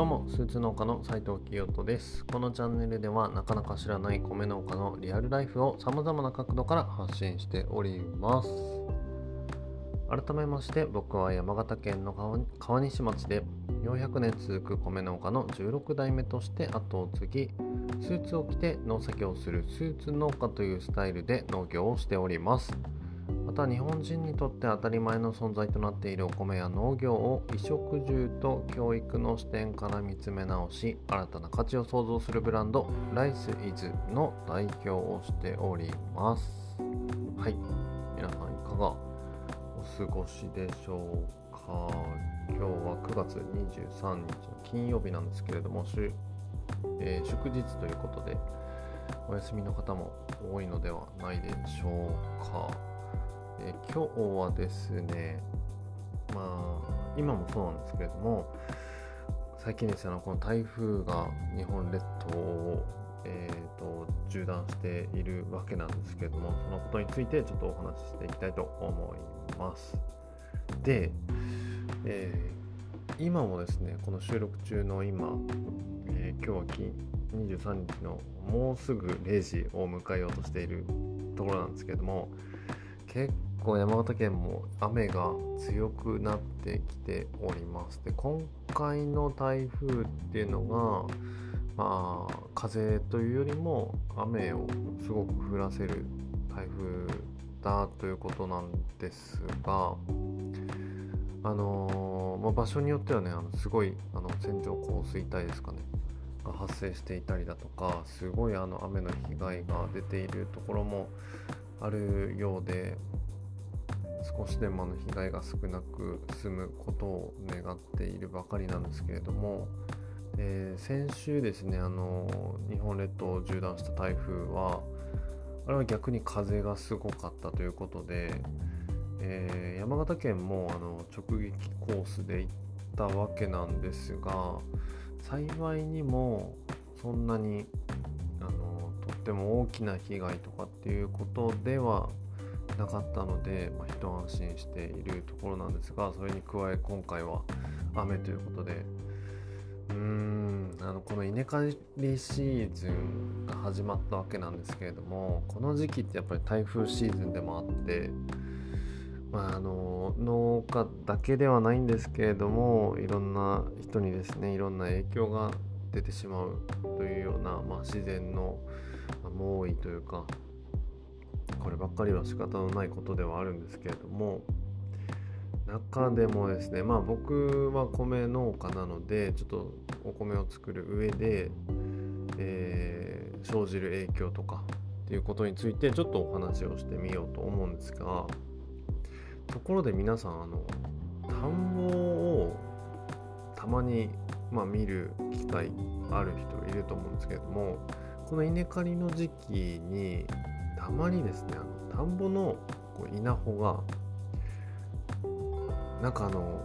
どうもスーツ農家の斉藤清人です。このチャンネルではなかなか知らない米農家のリアルライフをさまざまな角度から発信しております。改めまして僕は山形県の川西町で400年続く米農家の16代目として後を継ぎスーツを着て農作業をするスーツ農家というスタイルで農業をしております。また日本人にとって当たり前の存在となっているお米や農業を衣食住と教育の視点から見つめ直し新たな価値を創造す。るブランドライスイズの代表をしておりますはい皆さんいか？がお過ごしでしょうか？今日は9月23日の金曜日なんです。けれども、えー、祝日ということでお休みの方も多いのではないでしょうか？え今日はですね、まあ、今もそうなんですけれども、最近ですね、この台風が日本列島を、えーと、縦断しているわけなんですけれども、そのことについてちょっとお話ししていきたいと思います。で、えー、今もですね、この収録中の今、えー、今日は金23日のもうすぐ0時を迎えようとしているところなんですけれども、結構山形県も雨が強くなってきております。で今回の台風っていうのがまあ風というよりも雨をすごく降らせる台風だということなんですがあのー、まあ、場所によってはねあのすごいあの線状降水帯ですかねが発生していたりだとかすごいあの雨の被害が出ているところもあるようで少しでもの被害が少なく済むことを願っているばかりなんですけれども、え、先週ですねあの日本列島を縦断した台風はあれは逆に風がすごかったということで、えー、山形県もあの直撃コースで行ったわけなんですが幸いにもそんなにあのとっても大きな被害とかっていうことではなかったので、まあ、一安心しているところなんですがそれに加え今回は雨ということでうーんあのこの稲刈りシーズンが始まったわけなんですけれどもこの時期ってやっぱり台風シーズンでもあってまあ、あの農家だけではないんですけれどもいろんな人にですねいろんな影響が出てしまうというような、まあ、自然の猛威というかこればっかりは仕方のないことではあるんですけれども中でもですねまあ僕は米農家なのでちょっとお米を作る上で、えー、生じる影響とかっていうことについてちょっとお話をしてみようと思うんですがところで皆さんあの田んぼをたまに、まあ、見る機会ある人いると思うんですけれどもこの稲刈りの時期にたまにですねあの田んぼのこう稲穂がなんかあの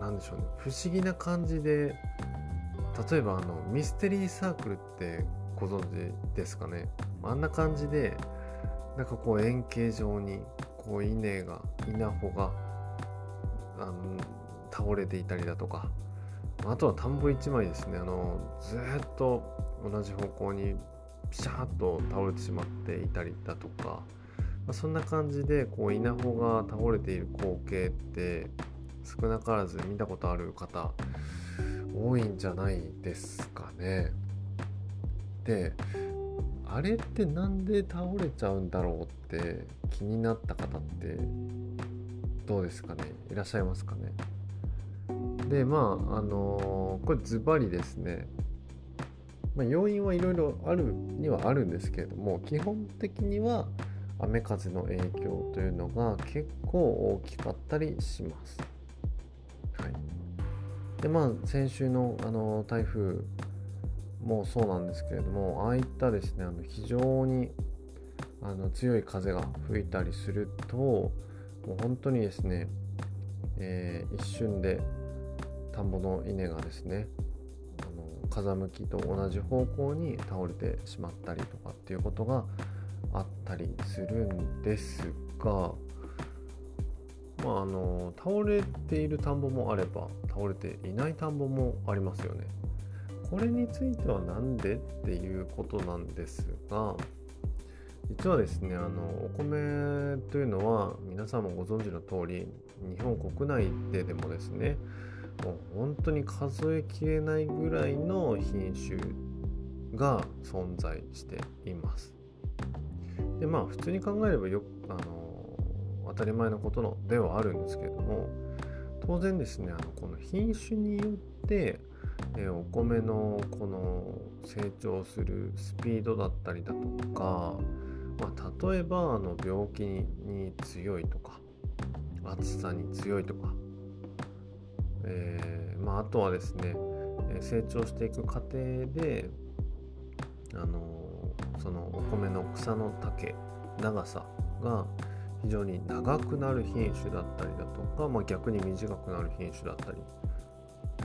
なんでしょうね不思議な感じで例えばあのミステリーサークルってご存知ですかね？あんな感じでなんかこう円形状にこう稲が稲穂があの倒れていたりだとかあとは田んぼ1枚ですね。あのずっと同じ方向にピシャーと倒れてしまっていたりだとか、まあ、そんな感じでこう稲穂が倒れている光景って少なからず見たことある方多いんじゃないですかね。であれってなんで倒れちゃうんだろうって気になった方ってどうですかね？いらっしゃいますかね？でまああのー、これズバリですね。まあ、要因はいろいろあるにはあるんですけれども基本的には雨風の影響というのが結構大きかったりします。はい、でまあ先週のあの台風もそうなんですけれどもああいったですねあの非常にあの強い風が吹いたりするともう本当にですね、えー、一瞬で田んぼの稲がですね風向きと同じ方向に倒れてしまったりとかっていうことがあったりするんですがまあ、あの倒れている田んぼもあれば倒れていない田んぼもありますよね。これについては何でっていうことなんですが実はですねあのお米というのは皆さんもご存知の通り日本国内ででもですねもう本当に数えきれないぐらいの品種が存在しています。でまあ普通に考えればよあの当たり前のことのではあるんですけれども当然ですねあのこの品種によってえお米のこの成長するスピードだったりだとか、まあ、例えばあの病気に強いとか暑さに強いとか、えー、まあ、あとはですね成長していく過程であのそのお米の草の丈長さが非常に長くなる品種だったりだとか、まあ、逆に短くなる品種だったり。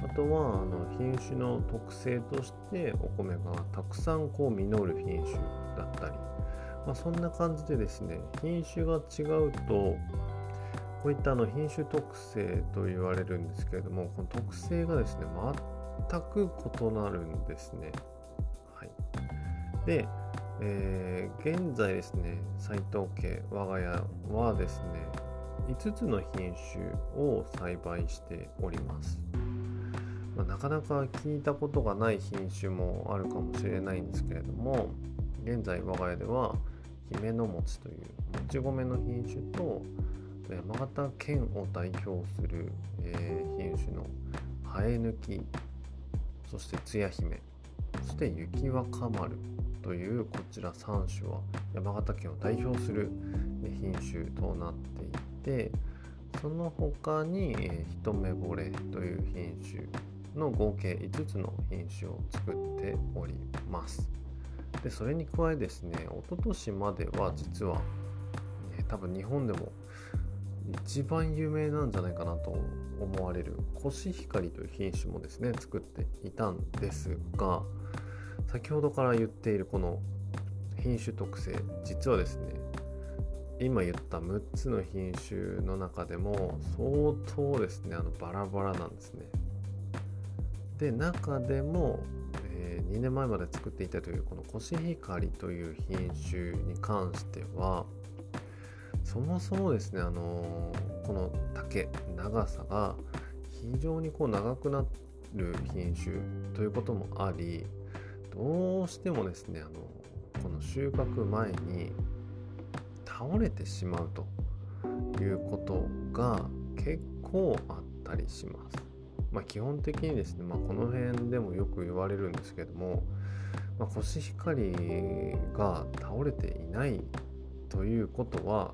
あとはあの品種の特性としてお米がたくさんこう実る品種だったり、まあ、そんな感じでですね品種が違うとこういったあの品種特性と言われるんですけれどもこの特性がですね全く異なるんですね。はい、で、えー、現在ですね斎藤家我が家はですね5つの品種を栽培しております。まあ、なかなか聞いたことがない品種もあるかもしれないんですけれども現在我が家では姫の餅というもち米の品種と山形県を代表する、えー、品種のハエ抜きそしてつや姫そして雪若丸というこちら3種は山形県を代表する品種となっていてその他に、えー、一目惚れという品種の合計5つの品種を作っております。でそれに加えですね一昨年までは実は、ね、多分日本でも一番有名なんじゃないかなと思われるコシヒカリという品種もですね作っていたんですが先ほどから言っているこの品種特性実はですね今言った6つの品種の中でも相当ですねあのバラバラなんですね。で中でも、えー、2年前まで作っていたというこのコシヒカリという品種に関してはそもそもですね、あのー、この竹長さが非常にこう長くなる品種ということもありどうしてもですね、あのこの収穫前に倒れてしまうということが結構あったりします。まあ、基本的にですね、まあ、この辺でもよく言われるんですけども、まあ、コシヒカリが倒れていないということは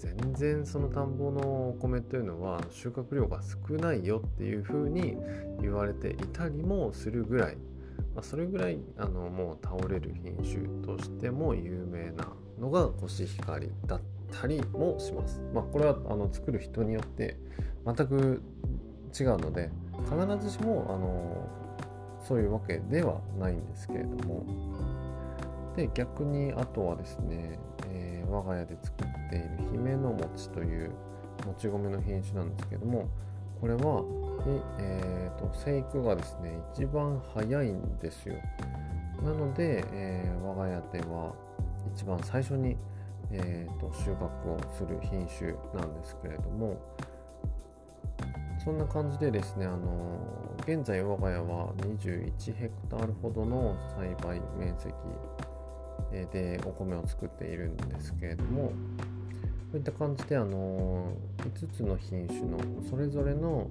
全然その田んぼのお米というのは収穫量が少ないよっていうふうに言われていたりもするぐらい、まあ、それぐらいあのもう倒れる品種としても有名なのがコシヒカリだったりもします。まあ、これはあの作る人によって全く違うので必ずしもあのそういうわけではないんですけれどもで逆にあとはですね、えー、我が家で作っている姫の餅というもち米の品種なんですけどもこれは、えーと、生育がですね一番早いんですよ。なので、えー、我が家では一番最初に、えーと収穫をする品種なんですけれどもそんな感じでですね、あの現在我が家は21ヘクタールほどの栽培面積でお米を作っているんですけれども、こういった感じで、あの5つの品種のそれぞれの、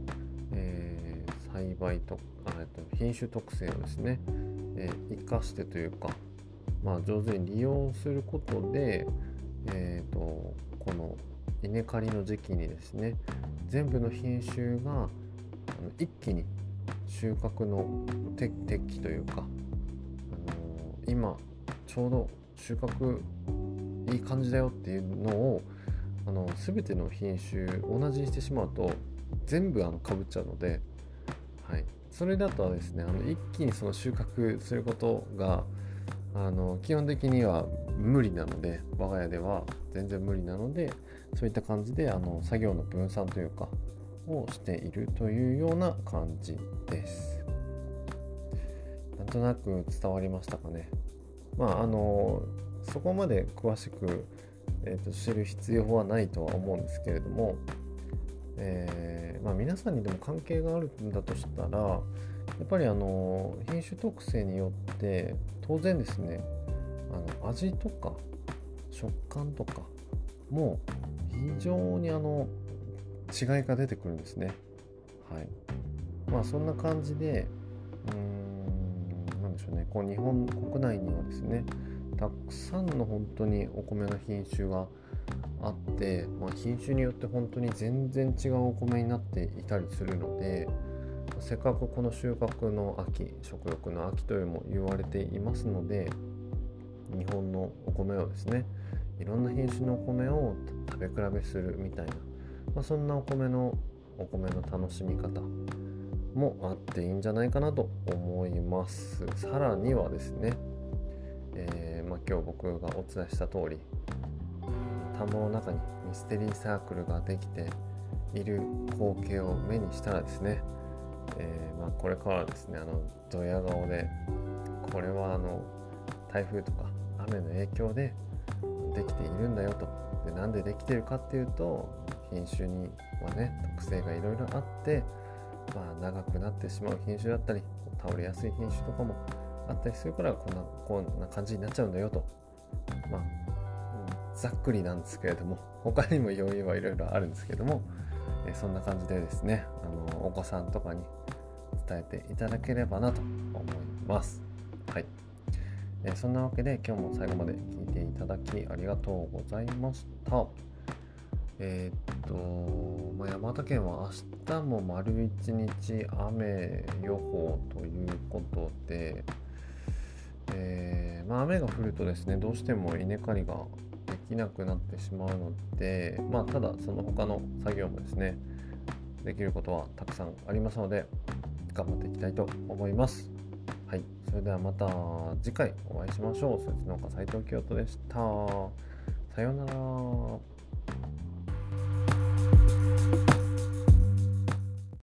えー、栽培とと品種特性をですね、えー、生かしてというか、まあ、上手に利用することで、えーとこの稲刈りの時期にですね全部の品種が一気に収穫の適期というか、あの、今ちょうど収穫いい感じだよっていうのをあの全ての品種同じにしてしまうと全部あのかぶっちゃうので、はい、それだとですねあの一気にその収穫することがあの基本的には無理なので我が家では全然無理なのでそういった感じであの作業の分散というかをしているというような感じです。なんとなく伝わりましたかね。まああのそこまで詳しく、えーと、知る必要はないとは思うんですけれども、えー、まあ、皆さんにでも関係があるんだとしたらやっぱりあの品種特性によって当然ですねあの味とか食感とかも非常にあの違いが出てくるんですね。はい。まあそんな感じで、うーん、なんしょうね、こう日本国内にはですね、たくさんの本当にお米の品種があって、まあ、品種によって本当に全然違うお米になっていたりするので、せっかくこの収穫の秋、食欲の秋というも言われていますので、日本のお米をですね、いろんな品種のお米を食べ比べするみたいなまあ、そんなお米のお米の楽しみ方もあっていいんじゃないかなと思います。さらにはですね、えー、まあ、今日僕がお伝えした通り田んぼの中にミステリーサークルができている光景を目にしたらですね、えー、まあ、これからですねあのドヤ顔でこれはあの台風とか雨の影響でできているんだよと。でなんでできてるかっていうと品種にはね特性がいろいろあって、まあ、長くなってしまう品種だったり倒れやすい品種とかもあったりするからこんなこんな感じになっちゃうんだよとまあ、ざっくりなんですけれども他にも要因はいろいろあるんですけども、えそんな感じでですねあのお子さんとかに伝えていただければなと思います。はいえそんなわけで今日も最後まで聞いていただきありがとうございました。えー、と、まあ、山形県は明日も丸一日雨予報ということで、えー、まあ、雨が降るとですね、どうしても稲刈りができなくなってしまうので、まあ、ただその他の作業もですね、できることはたくさんありますので、頑張っていきたいと思います。はい、それではまた次回お会いしましょう。そっちの岡斉藤清人でした。さようなら。